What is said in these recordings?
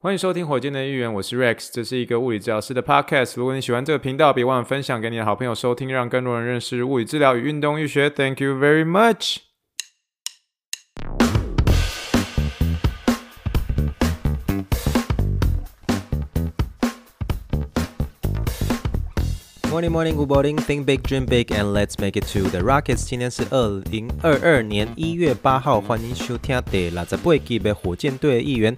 欢迎收听火箭的预言，我是 Rex，这是一个物理治疗师的 Podcast。如果你喜欢这个频道，别忘了分享给你的好朋友收听，让更多人认识物理治疗与运动医学。Thank you very much. Morning, morning, good morning. Think big, dream big, and let's make it to the Rockets. 今天是二零二二年一月八号，欢迎收听第六十八集的火箭队的预言。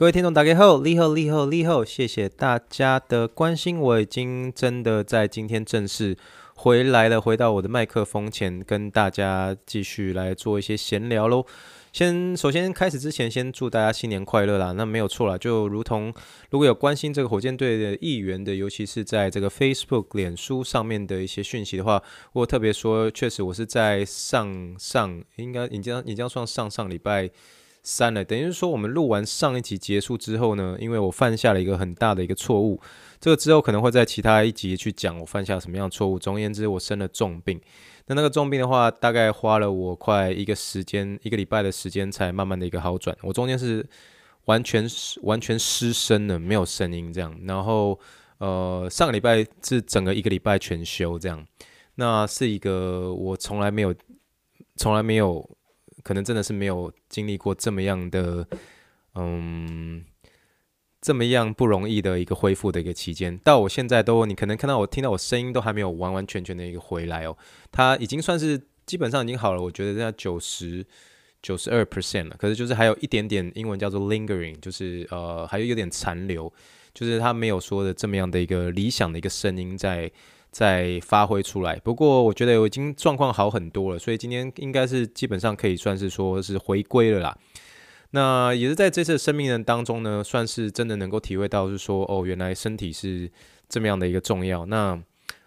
各位听众，大家好，你好，你好，你好，谢谢大家的关心。我已经真的在今天正式回来了，回到我的麦克风前，跟大家继续来做一些闲聊喽。先，首先开始之前，先祝大家新年快乐啦！那没有错啦，就如同如果有关心这个火箭队的议员的，尤其是在这个 Facebook、脸书上面的一些讯息的话，我特别说，确实我是在上上应该已经已经算上上礼拜。删了，等于是说我们录完上一集结束之后呢，因为我犯下了一个很大的一个错误，这个之后可能会在其他一集去讲我犯下什么样的错误。总而言之，我生了重病，那那个重病的话，大概花了我快一个时间，一个礼拜的时间才慢慢的一个好转。我中间是完全完全失声的，没有声音这样。然后呃，上个礼拜是整个一个礼拜全休这样，那是一个我从来没有从来没有。可能真的是没有经历过这么样的，嗯，这么样不容易的一个恢复的一个期间。到我现在都，你可能看到我听到我声音都还没有完完全全的一个回来哦。它已经算是基本上已经好了，我觉得在九十九十二 percent 了。可是就是还有一点点英文叫做 lingering，就是呃还有有点残留，就是它没有说的这么样的一个理想的一个声音在。再发挥出来，不过我觉得我已经状况好很多了，所以今天应该是基本上可以算是说是回归了啦。那也是在这次生命人当中呢，算是真的能够体会到，是说哦，原来身体是这么样的一个重要。那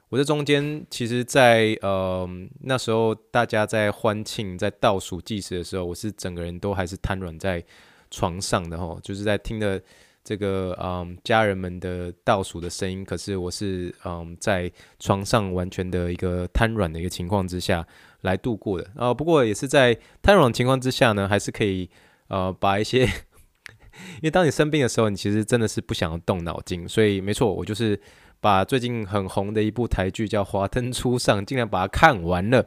我这中间其实在，在呃那时候大家在欢庆、在倒数计时的时候，我是整个人都还是瘫软在床上的吼，就是在听的。这个嗯，家人们的倒数的声音，可是我是嗯，在床上完全的一个瘫软的一个情况之下来度过的啊。不过也是在瘫软情况之下呢，还是可以呃把一些，因为当你生病的时候，你其实真的是不想要动脑筋，所以没错，我就是把最近很红的一部台剧叫《华灯初上》，竟然把它看完了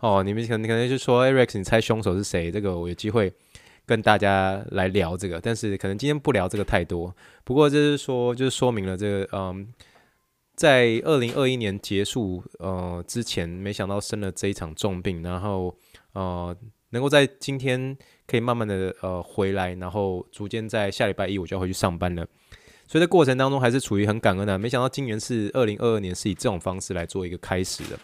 哦。你们可能可能就说，Rex，你猜凶手是谁？这个我有机会。跟大家来聊这个，但是可能今天不聊这个太多。不过就是说，就是说明了这个，嗯，在二零二一年结束呃之前，没想到生了这一场重病，然后呃能够在今天可以慢慢的呃回来，然后逐渐在下礼拜一我就要回去上班了。所以在过程当中还是处于很感恩的。没想到今年是二零二二年是以这种方式来做一个开始的，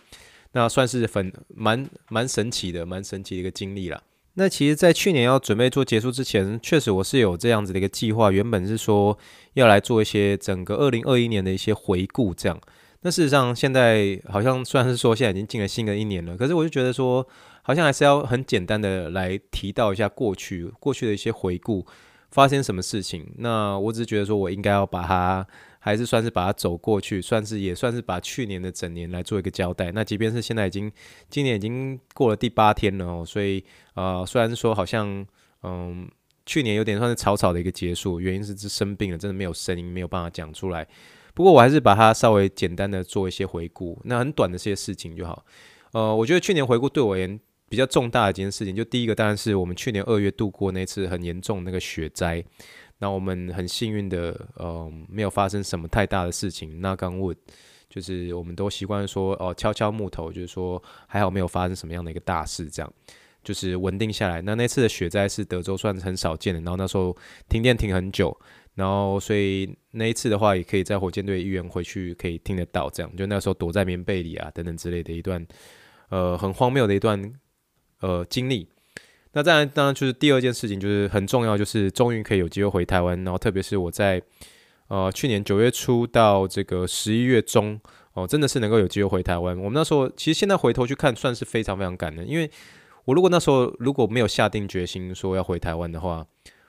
那算是很蛮蛮神奇的，蛮神奇的一个经历了。那其实，在去年要准备做结束之前，确实我是有这样子的一个计划。原本是说要来做一些整个二零二一年的一些回顾，这样。那事实上，现在好像虽然是说现在已经进了新的一年了，可是我就觉得说，好像还是要很简单的来提到一下过去过去的一些回顾，发生什么事情。那我只是觉得说我应该要把它。还是算是把它走过去，算是也算是把去年的整年来做一个交代。那即便是现在已经今年已经过了第八天了哦，所以呃，虽然说好像嗯，去年有点算是草草的一个结束，原因是是生病了，真的没有声音，没有办法讲出来。不过我还是把它稍微简单的做一些回顾，那很短的这些事情就好。呃，我觉得去年回顾对我而言比较重大的一件事情，就第一个当然是我们去年二月度过那次很严重那个雪灾。那我们很幸运的，嗯、没有发生什么太大的事情。那刚问就是我们都习惯说，哦，敲敲木头，就是说还好没有发生什么样的一个大事，这样就是稳定下来。那那次的雪灾是德州算是很少见的，然后那时候停电停很久，然后所以那一次的话，也可以在火箭队医院回去可以听得到，这样就那时候躲在棉被里啊等等之类的一段，呃，很荒谬的一段呃经历。那当然，当然就是第二件事情，就是很重要，就是终于可以有机会回台湾。然后，特别是我在呃去年九月初到这个十一月中，哦，真的是能够有机会回台湾。我们那时候其实现在回头去看，算是非常非常感恩。因为我如果那时候如果没有下定决心说要回台湾的话，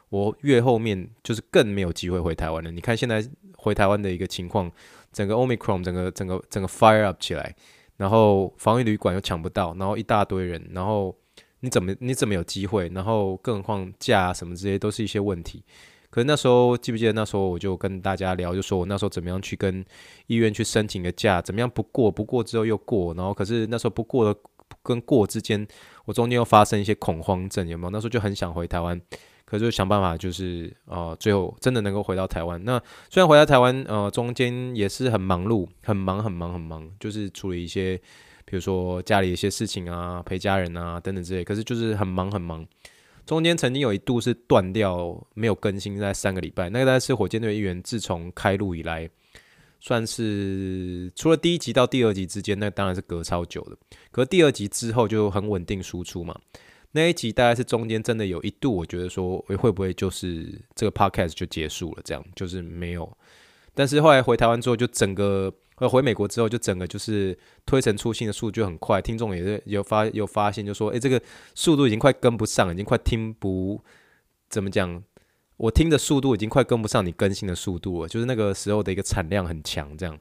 我越后面就是更没有机会回台湾了。你看现在回台湾的一个情况，整个 Omicron 整个整个整个 fire up 起来，然后防疫旅馆又抢不到，然后一大堆人，然后。你怎么你怎么有机会？然后更何况假什么这些都是一些问题。可是那时候记不记得那时候我就跟大家聊，就说我那时候怎么样去跟医院去申请个假，怎么样不过，不过之后又过，然后可是那时候不过的跟过之间，我中间又发生一些恐慌症，有没有？那时候就很想回台湾，可是就想办法，就是呃，最后真的能够回到台湾。那虽然回到台湾，呃，中间也是很忙碌，很忙，很忙，很忙，就是处理一些，比如说家里一些事情啊，陪家人啊等等之类，可是就是很忙，很忙。中间曾经有一度是断掉，没有更新在三个礼拜。那个大概是火箭队议员自从开录以来，算是除了第一集到第二集之间，那当然是隔超久的。可是第二集之后就很稳定输出嘛。那一集大概是中间真的有一度，我觉得说，会不会就是这个 podcast 就结束了？这样就是没有。但是后来回台湾之后，就整个。回美国之后，就整个就是推陈出新的速度就很快，听众也是有发有发现，就说：“诶，这个速度已经快跟不上，已经快听不怎么讲，我听的速度已经快跟不上你更新的速度了。”就是那个时候的一个产量很强，这样。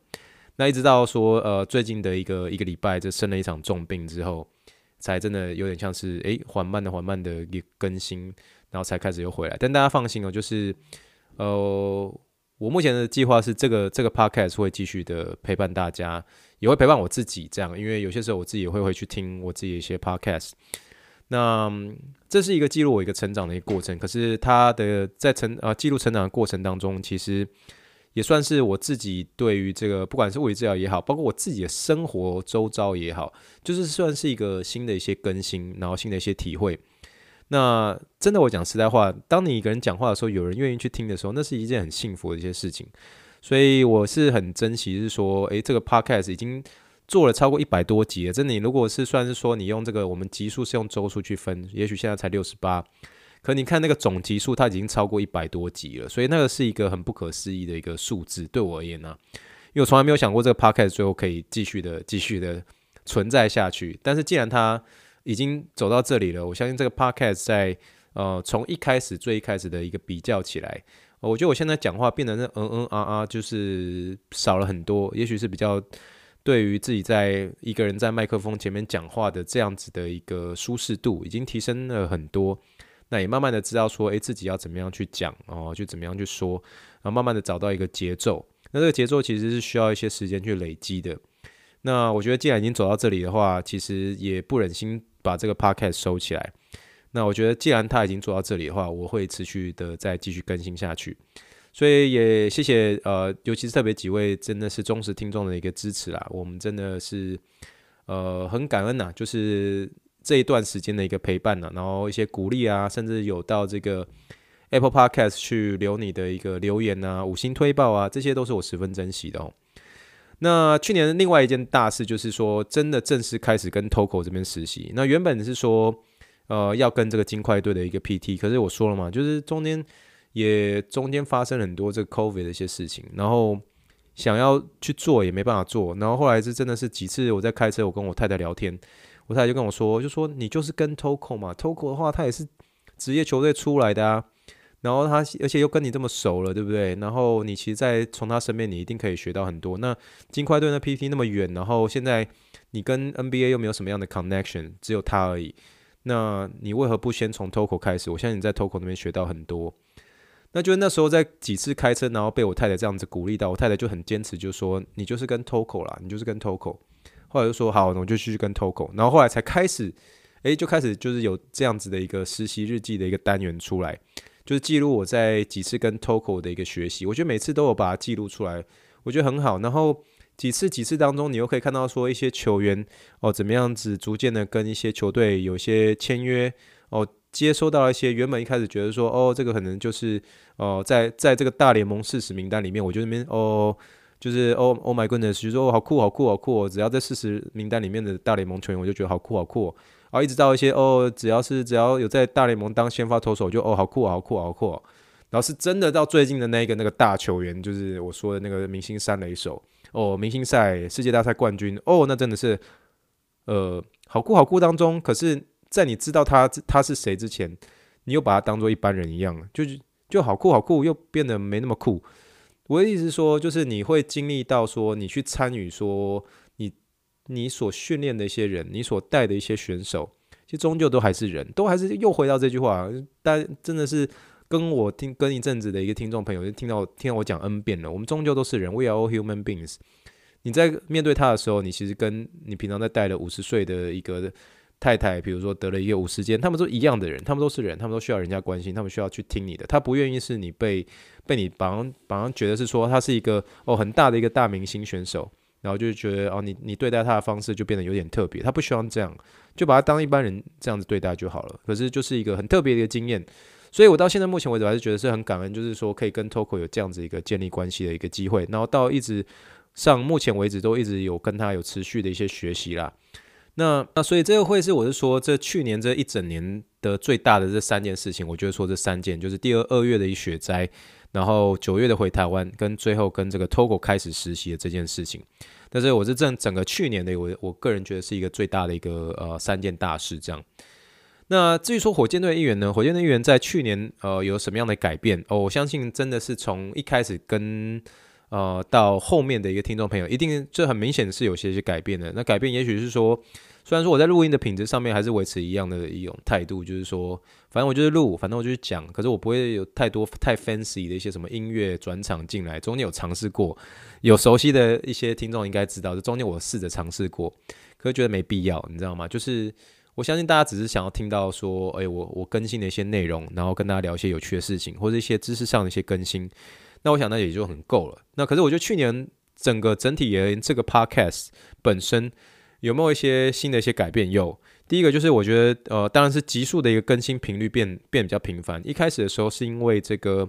那一直到说呃最近的一个一个礼拜，就生了一场重病之后，才真的有点像是诶缓慢的缓慢的一更新，然后才开始又回来。但大家放心哦，就是呃。我目前的计划是，这个这个 podcast 会继续的陪伴大家，也会陪伴我自己。这样，因为有些时候我自己也会回去听我自己的一些 podcast。那这是一个记录我一个成长的一个过程。可是它的在成啊记录成长的过程当中，其实也算是我自己对于这个不管是物理治疗也好，包括我自己的生活周遭也好，就是算是一个新的一些更新，然后新的一些体会。那真的，我讲实在话，当你一个人讲话的时候，有人愿意去听的时候，那是一件很幸福的一些事情。所以我是很珍惜，是说，诶，这个 podcast 已经做了超过一百多集了。真的，你如果是算是说，你用这个我们集数是用周数去分，也许现在才六十八，可你看那个总集数，它已经超过一百多集了。所以那个是一个很不可思议的一个数字，对我而言呢、因为我从来没有想过这个 podcast 最后可以继续的、继续的存在下去。但是既然它已经走到这里了，我相信这个 podcast 在呃从一开始最一开始的一个比较起来，我觉得我现在讲话变得那嗯嗯啊啊，就是少了很多，也许是比较对于自己在一个人在麦克风前面讲话的这样子的一个舒适度已经提升了很多，那也慢慢的知道说，诶，自己要怎么样去讲哦，就怎么样去说，然后慢慢的找到一个节奏，那这个节奏其实是需要一些时间去累积的。那我觉得既然已经走到这里的话，其实也不忍心。把这个 podcast 收起来。那我觉得，既然他已经做到这里的话，我会持续的再继续更新下去。所以也谢谢呃，尤其是特别几位真的是忠实听众的一个支持啦。我们真的是呃很感恩呐，就是这一段时间的一个陪伴呐，然后一些鼓励啊，甚至有到这个 Apple Podcast 去留你的一个留言啊，五星推报啊，这些都是我十分珍惜的哦。那去年另外一件大事就是说，真的正式开始跟 TOCO 这边实习。那原本是说，呃，要跟这个金块队的一个 PT，可是我说了嘛，就是中间也中间发生很多这个 COVID 的一些事情，然后想要去做也没办法做。然后后来是真的是几次我在开车，我跟我太太聊天，我太太就跟我说，就说你就是跟 TOCO 嘛，TOCO 的话他也是职业球队出来的啊。然后他，而且又跟你这么熟了，对不对？然后你其实，在从他身边，你一定可以学到很多。那金块队的 PT 那么远，然后现在你跟 NBA 又没有什么样的 connection，只有他而已。那你为何不先从 TOCO 开始？我相信你在 TOCO 那边学到很多。那就那时候在几次开车，然后被我太太这样子鼓励到，我太太就很坚持，就说你就是跟 TOCO 啦，你就是跟 TOCO。后来就说好，我就继续跟 TOCO。然后后来才开始，诶，就开始就是有这样子的一个实习日记的一个单元出来。就是记录我在几次跟 TOCO 的一个学习，我觉得每次都有把它记录出来，我觉得很好。然后几次几次当中，你又可以看到说一些球员哦，怎么样子逐渐的跟一些球队有些签约哦，接收到一些原本一开始觉得说哦，这个可能就是哦，在在这个大联盟四十名单里面，我觉得那边哦，就是哦，Oh my goodness，就说哦，好酷好酷好酷哦，只要在四十名单里面的大联盟球员，我就觉得好酷好酷。然后一直到一些哦，只要是只要有在大联盟当先发投手，就哦好酷好酷好酷。然后是真的到最近的那个那个大球员，就是我说的那个明星三垒手哦，明星赛世界大赛冠军哦，那真的是呃好酷好酷当中。可是，在你知道他他是谁之前，你又把他当做一般人一样，就就好酷好酷，又变得没那么酷。我的意思是说，就是你会经历到说，你去参与说。你所训练的一些人，你所带的一些选手，其实终究都还是人，都还是又回到这句话，但真的是跟我听跟一阵子的一个听众朋友，就听到听到我讲 N 遍了。我们终究都是人，We are all human beings。你在面对他的时候，你其实跟你平常在带的五十岁的一个太太，比如说得了一个五十肩，他们都一样的人，他们都是人，他们都需要人家关心，他们需要去听你的。他不愿意是你被被你把人把人觉得是说他是一个哦很大的一个大明星选手，然后就觉得哦你你对待他的方式就变得有点特别，他不希望这样，就把他当一般人这样子对待就好了。可是就是一个很特别的一个经验，所以我到现在目前为止还是觉得是很感恩，就是说可以跟 Toko 有这样子一个建立关系的一个机会，然后到一直。上目前为止都一直有跟他有持续的一些学习啦，那那所以这个会是我是说这去年这一整年的最大的这三件事情，我觉得说这三件就是第二二月的一雪灾，然后九月的回台湾，跟最后跟这个 Togo 开始实习的这件事情，但是我是整整个去年的我我个人觉得是一个最大的一个呃三件大事这样。那至于说火箭队议员呢，火箭队议员在去年呃有什么样的改变？哦，我相信真的是从一开始跟呃，到后面的一个听众朋友，一定这很明显是有些些改变的。那改变也许是说，虽然说我在录音的品质上面还是维持一样的一种态度，就是说，反正我就是录，反正我就是讲，可是我不会有太多太 fancy 的一些什么音乐转场进来。中间有尝试过，有熟悉的一些听众应该知道，这中间我试着尝试过，可是觉得没必要，你知道吗？就是我相信大家只是想要听到说，哎，我我更新的一些内容，然后跟大家聊一些有趣的事情，或者一些知识上的一些更新。那我想那也就很够了。那可是我觉得去年整个整体而言，这个 podcast 本身有没有一些新的一些改变？有。第一个就是我觉得呃，当然是集数的一个更新频率变变比较频繁。一开始的时候是因为这个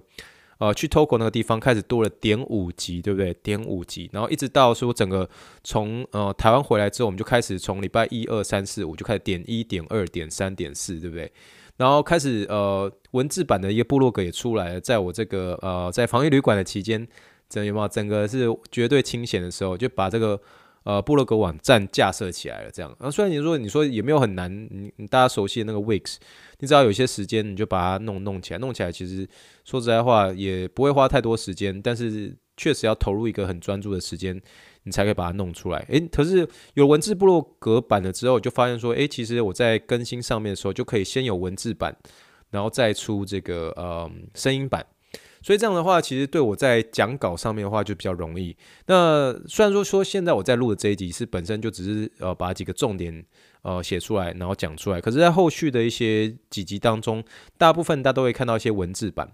呃去 Togo 那个地方开始多了点五集，对不对？点五集，然后一直到说整个从呃台湾回来之后，我们就开始从礼拜一二三四五就开始点一点二点三点四，对不对？然后开始呃，文字版的一个部落格也出来了，在我这个呃在防疫旅馆的期间，整有没有整个是绝对清闲的时候，就把这个呃部落格网站架设起来了。这样，啊，虽然你说你说也没有很难，你你大家熟悉的那个 Wix，你只要有些时间，你就把它弄弄起来，弄起来其实说实在话也不会花太多时间，但是确实要投入一个很专注的时间。你才可以把它弄出来。诶，可是有文字部落格版了之后，就发现说，诶，其实我在更新上面的时候，就可以先有文字版，然后再出这个呃声音版。所以这样的话，其实对我在讲稿上面的话就比较容易。那虽然说说现在我在录的这一集是本身就只是呃把几个重点呃写出来，然后讲出来，可是，在后续的一些几集当中，大部分大家都会看到一些文字版。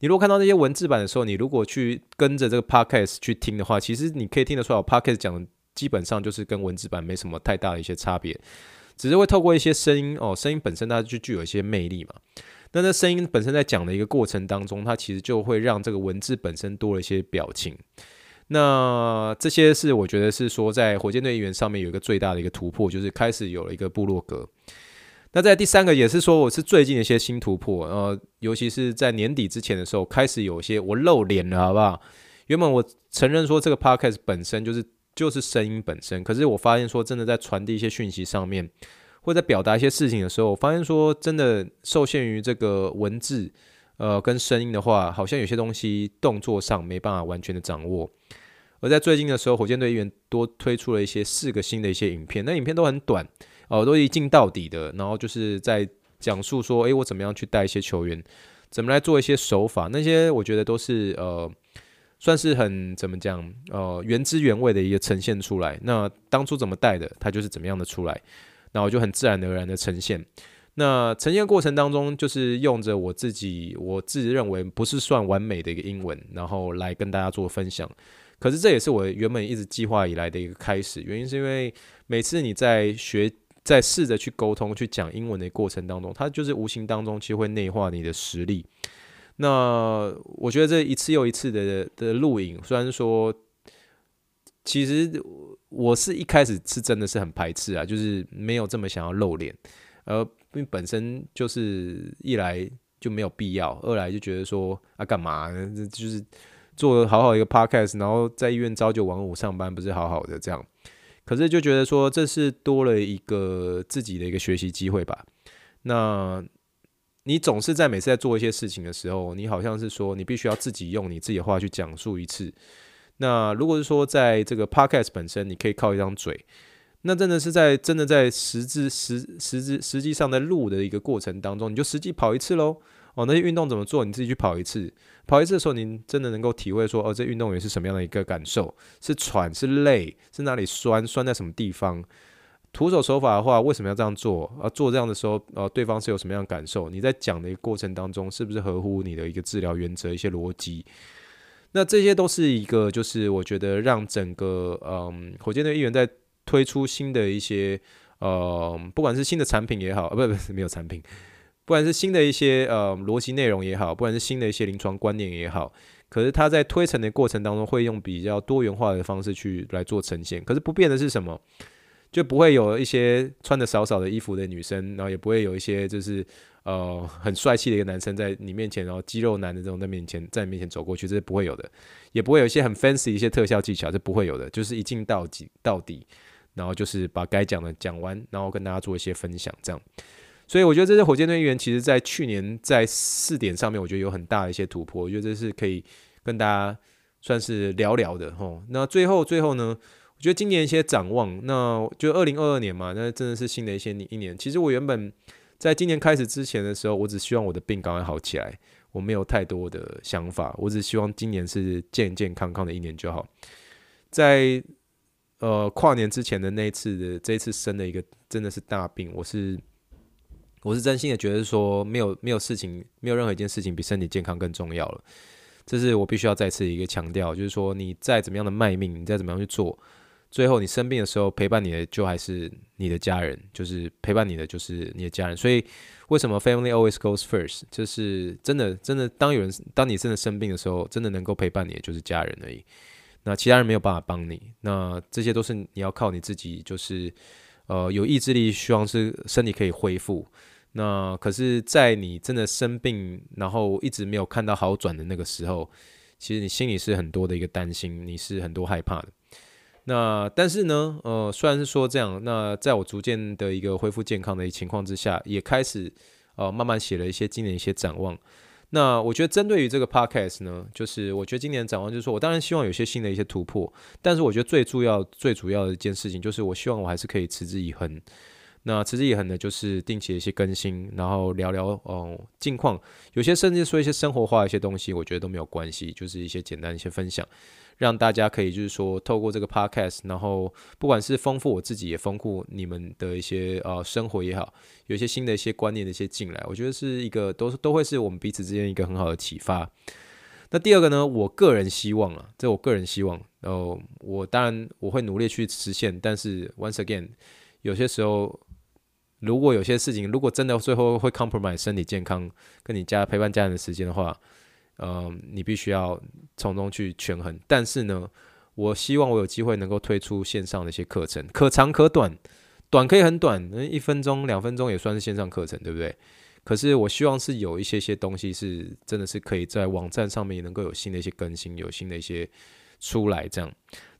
你如果看到那些文字版的时候，你如果去跟着这个 podcast 去听的话，其实你可以听得出来，我 podcast 讲的基本上就是跟文字版没什么太大的一些差别，只是会透过一些声音哦，声音本身它就具有一些魅力嘛。那这声音本身在讲的一个过程当中，它其实就会让这个文字本身多了一些表情。那这些是我觉得是说在火箭队员上面有一个最大的一个突破，就是开始有了一个部落格。那在第三个也是说我是最近的一些新突破，呃，尤其是在年底之前的时候，开始有一些我露脸了，好不好？原本我承认说这个 podcast 本身就是就是声音本身，可是我发现说真的在传递一些讯息上面。或者在表达一些事情的时候，我发现说真的受限于这个文字，呃，跟声音的话，好像有些东西动作上没办法完全的掌握。而在最近的时候，火箭队一员多推出了一些四个新的一些影片，那影片都很短，哦、呃，都一镜到底的，然后就是在讲述说，诶，我怎么样去带一些球员，怎么来做一些手法，那些我觉得都是呃，算是很怎么讲，呃，原汁原味的一个呈现出来。那当初怎么带的，它就是怎么样的出来。那我就很自然而然的呈现，那呈现过程当中，就是用着我自己我自认为不是算完美的一个英文，然后来跟大家做分享。可是这也是我原本一直计划以来的一个开始，原因是因为每次你在学、在试着去沟通、去讲英文的过程当中，它就是无形当中其实会内化你的实力。那我觉得这一次又一次的的录影，虽然说。其实我是一开始是真的是很排斥啊，就是没有这么想要露脸，呃，因为本身就是一来就没有必要，二来就觉得说啊干嘛呢？就是做好好一个 podcast，然后在医院朝九晚五上班，不是好好的这样。可是就觉得说这是多了一个自己的一个学习机会吧。那你总是在每次在做一些事情的时候，你好像是说你必须要自己用你自己的话去讲述一次。那如果是说在这个 podcast 本身，你可以靠一张嘴，那真的是在真的在实质实实质实际上在录的一个过程当中，你就实际跑一次喽。哦，那些运动怎么做？你自己去跑一次，跑一次的时候，你真的能够体会说，哦，这运动员是什么样的一个感受？是喘，是累，是哪里酸，酸在什么地方？徒手手法的话，为什么要这样做？啊，做这样的时候，呃，对方是有什么样的感受？你在讲的一个过程当中，是不是合乎你的一个治疗原则、一些逻辑？那这些都是一个，就是我觉得让整个嗯，火箭队议员在推出新的一些，呃，不管是新的产品也好，呃，不不是没有产品，不管是新的一些呃逻辑内容也好，不管是新的一些临床观念也好，可是他在推陈的过程当中，会用比较多元化的方式去来做呈现。可是不变的是什么？就不会有一些穿的少少的衣服的女生，然后也不会有一些就是呃很帅气的一个男生在你面前，然后肌肉男的这种在面前在你面前走过去，这是不会有的，也不会有一些很 fancy 一些特效技巧，这不会有的，就是一镜到底到底，然后就是把该讲的讲完，然后跟大家做一些分享，这样。所以我觉得这些火箭队员其实在去年在四点上面，我觉得有很大的一些突破，我觉得这是可以跟大家算是聊聊的吼。那最后最后呢？我觉得今年一些展望，那就二零二二年嘛，那真的是新的一些一年。其实我原本在今年开始之前的时候，我只希望我的病赶快好起来，我没有太多的想法，我只希望今年是健健康康的一年就好。在呃跨年之前的那一次的这一次生的一个真的是大病，我是我是真心的觉得说没有没有事情，没有任何一件事情比身体健康更重要了。这是我必须要再次一个强调，就是说你再怎么样的卖命，你再怎么样去做。最后，你生病的时候陪伴你的就还是你的家人，就是陪伴你的就是你的家人。所以，为什么 family always goes first？就是真的，真的，当有人当你真的生病的时候，真的能够陪伴你的就是家人而已。那其他人没有办法帮你，那这些都是你要靠你自己，就是呃有意志力，希望是身体可以恢复。那可是，在你真的生病，然后一直没有看到好转的那个时候，其实你心里是很多的一个担心，你是很多害怕的。那但是呢，呃，虽然是说这样，那在我逐渐的一个恢复健康的情况之下，也开始呃慢慢写了一些今年一些展望。那我觉得针对于这个 podcast 呢，就是我觉得今年展望就是说我当然希望有些新的一些突破，但是我觉得最主要最主要的一件事情就是我希望我还是可以持之以恒。那持之以恒的就是定期的一些更新，然后聊聊哦近况，有些甚至说一些生活化的一些东西，我觉得都没有关系，就是一些简单一些分享。让大家可以就是说透过这个 podcast，然后不管是丰富我自己，也丰富你们的一些呃生活也好，有一些新的一些观念的一些进来，我觉得是一个都是都会是我们彼此之间一个很好的启发。那第二个呢，我个人希望啊，这我个人希望，然后我当然我会努力去实现，但是 once again，有些时候如果有些事情如果真的最后会 compromise 身体健康跟你家陪伴家人的时间的话。呃，你必须要从中去权衡，但是呢，我希望我有机会能够推出线上的一些课程，可长可短，短可以很短，一分钟、两分钟也算是线上课程，对不对？可是我希望是有一些些东西是真的是可以在网站上面能够有新的一些更新，有新的一些出来，这样。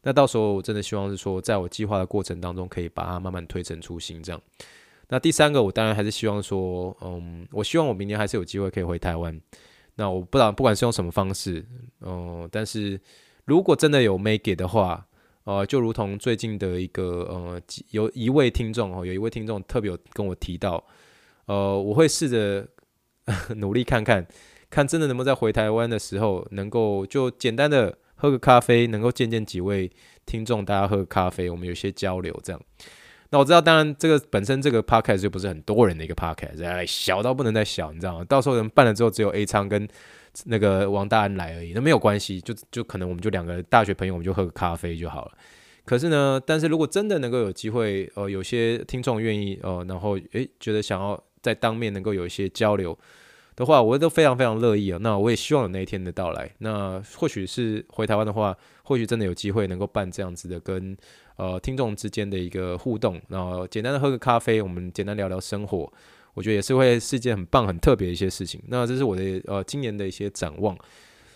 那到时候我真的希望是说，在我计划的过程当中，可以把它慢慢推陈出新，这样。那第三个，我当然还是希望说，嗯，我希望我明年还是有机会可以回台湾。那我不知道，不管是用什么方式，嗯、但是如果真的有 make it 的话，呃，就如同最近的一个呃，有一位听众哦，有一位听众特别有跟我提到，呃，我会试着 努力看看，看真的能不能在回台湾的时候，能够就简单的喝个咖啡，能够见见几位听众，大家喝个咖啡，我们有些交流这样。那我知道，当然这个本身这个 podcast 就不是很多人的一个 podcast，小到不能再小，你知道吗？到时候人办了之后，只有 A 仓跟那个王大安来而已，那没有关系，就就可能我们就两个大学朋友，我们就喝个咖啡就好了。可是呢，但是如果真的能够有机会，呃，有些听众愿意，呃，然后诶觉得想要在当面能够有一些交流的话，我都非常非常乐意啊。那我也希望有那一天的到来。那或许是回台湾的话，或许真的有机会能够办这样子的跟。呃，听众之间的一个互动，然后简单的喝个咖啡，我们简单聊聊生活，我觉得也是会是一件很棒、很特别的一些事情。那这是我的呃今年的一些展望，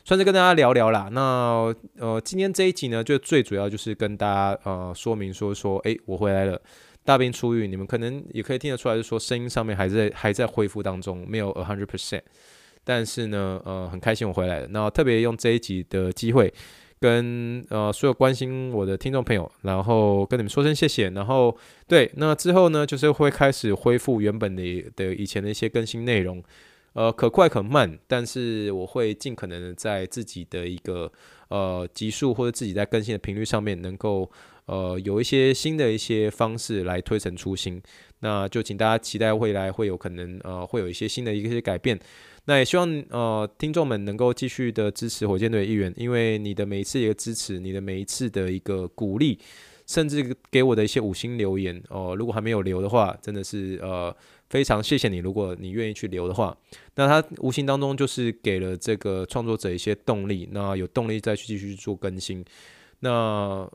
算是跟大家聊聊啦。那呃，今天这一集呢，就最主要就是跟大家呃说明说说，诶，我回来了，大病初愈，你们可能也可以听得出来，就是说声音上面还在 还在恢复当中，没有 a hundred percent，但是呢，呃，很开心我回来了。那特别用这一集的机会。跟呃所有关心我的听众朋友，然后跟你们说声谢谢。然后对，那之后呢，就是会开始恢复原本的的以前的一些更新内容。呃，可快可慢，但是我会尽可能的在自己的一个呃集数或者自己在更新的频率上面，能够呃有一些新的一些方式来推陈出新。那就请大家期待未来会有可能呃会有一些新的一些改变。那也希望呃听众们能够继续的支持火箭队的一员，因为你的每一次一个支持，你的每一次的一个鼓励，甚至给我的一些五星留言哦、如果还没有留的话，真的是呃。非常谢谢你，如果你愿意去留的话，那他无形当中就是给了这个创作者一些动力，那有动力再去继续做更新。那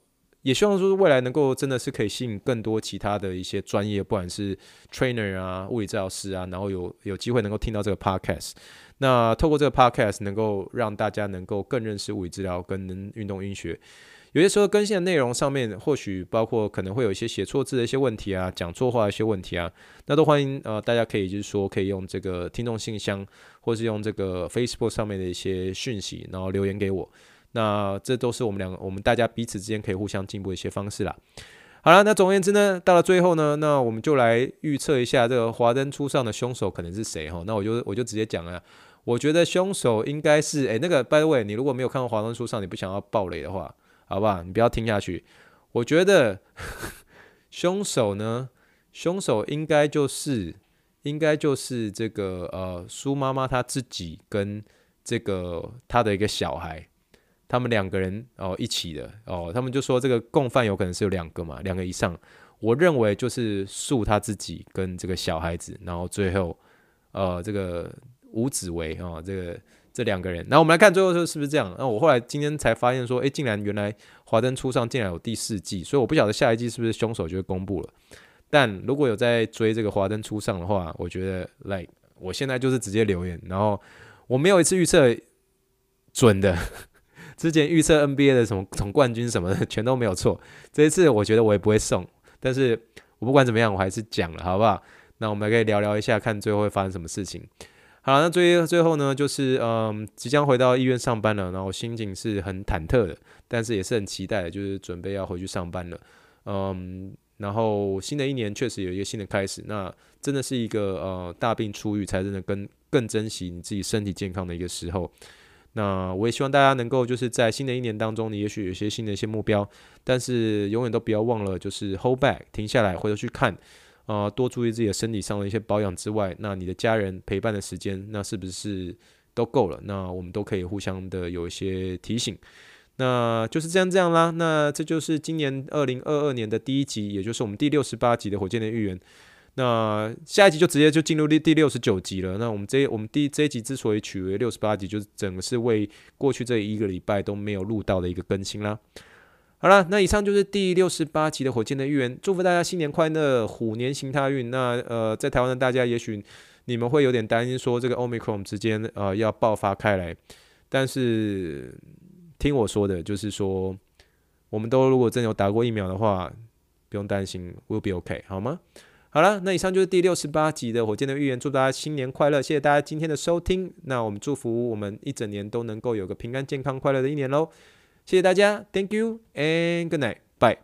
也希望说未来能够真的是可以吸引更多其他的一些专业，不管是 trainer 啊、物理治疗师啊，然后有有机会能够听到这个 podcast。那透过这个 podcast，能够让大家能够更认识物理治疗跟运动医学。有些时候更新的内容上面，或许包括可能会有一些写错字的一些问题啊，讲错话的一些问题啊，那都欢迎呃大家可以就是说可以用这个听众信箱，或是用这个 Facebook 上面的一些讯息，然后留言给我。那这都是我们两个我们大家彼此之间可以互相进步的一些方式啦。好了，那总而言之呢，到了最后呢，那我们就来预测一下这个华灯初上的凶手可能是谁哈？那我就我就直接讲了，我觉得凶手应该是诶，那个 By the way，你如果没有看过华灯初上，你不想要爆雷的话。好不好？你不要听下去。我觉得 凶手呢，凶手应该就是，应该就是这个呃，苏妈妈她自己跟这个她的一个小孩，他们两个人哦一起的哦。他们就说这个共犯有可能是有两个嘛，两个以上。我认为就是苏他自己跟这个小孩子，然后最后呃这个吴子维啊这个。这两个人，那我们来看最后是不是这样？那我后来今天才发现说，诶，竟然原来《华灯初上》竟然有第四季，所以我不晓得下一季是不是凶手就会公布了。但如果有在追这个《华灯初上》的话，我觉得，like，我现在就是直接留言，然后我没有一次预测准的，之前预测 NBA 的什么总冠军什么的 全都没有错，这一次我觉得我也不会送，但是我不管怎么样，我还是讲了，好不好？那我们可以聊聊一下，看最后会发生什么事情。好，那最最后呢，就是嗯，即将回到医院上班了，然后心情是很忐忑的，但是也是很期待的，就是准备要回去上班了。嗯，然后新的一年确实有一个新的开始，那真的是一个呃大病初愈，才真的更更珍惜你自己身体健康的一个时候。那我也希望大家能够就是在新的一年当中，你也许有些新的一些目标，但是永远都不要忘了，就是 hold back，停下来，回头去看。啊、呃，多注意自己的身体上的一些保养之外，那你的家人陪伴的时间，那是不是都够了？那我们都可以互相的有一些提醒。那就是这样这样啦。那这就是今年二零二二年的第一集，也就是我们第六十八集的火箭的预言。那下一集就直接就进入第第六十九集了。那我们这我们第这一集之所以取为六十八集，就是整个是为过去这一个礼拜都没有录到的一个更新啦。好了，那以上就是第六十八集的火箭的预言，祝福大家新年快乐，虎年行大运。那呃，在台湾的大家，也许你们会有点担心，说这个 Omicron 之间呃要爆发开来，但是听我说的，就是说我们都如果真有打过疫苗的话，不用担心，We'll be OK，好吗？好了，那以上就是第六十八集的火箭的预言，祝大家新年快乐，谢谢大家今天的收听。那我们祝福我们一整年都能够有个平安、健康、快乐的一年喽。谢谢大家，Thank you and good night，bye。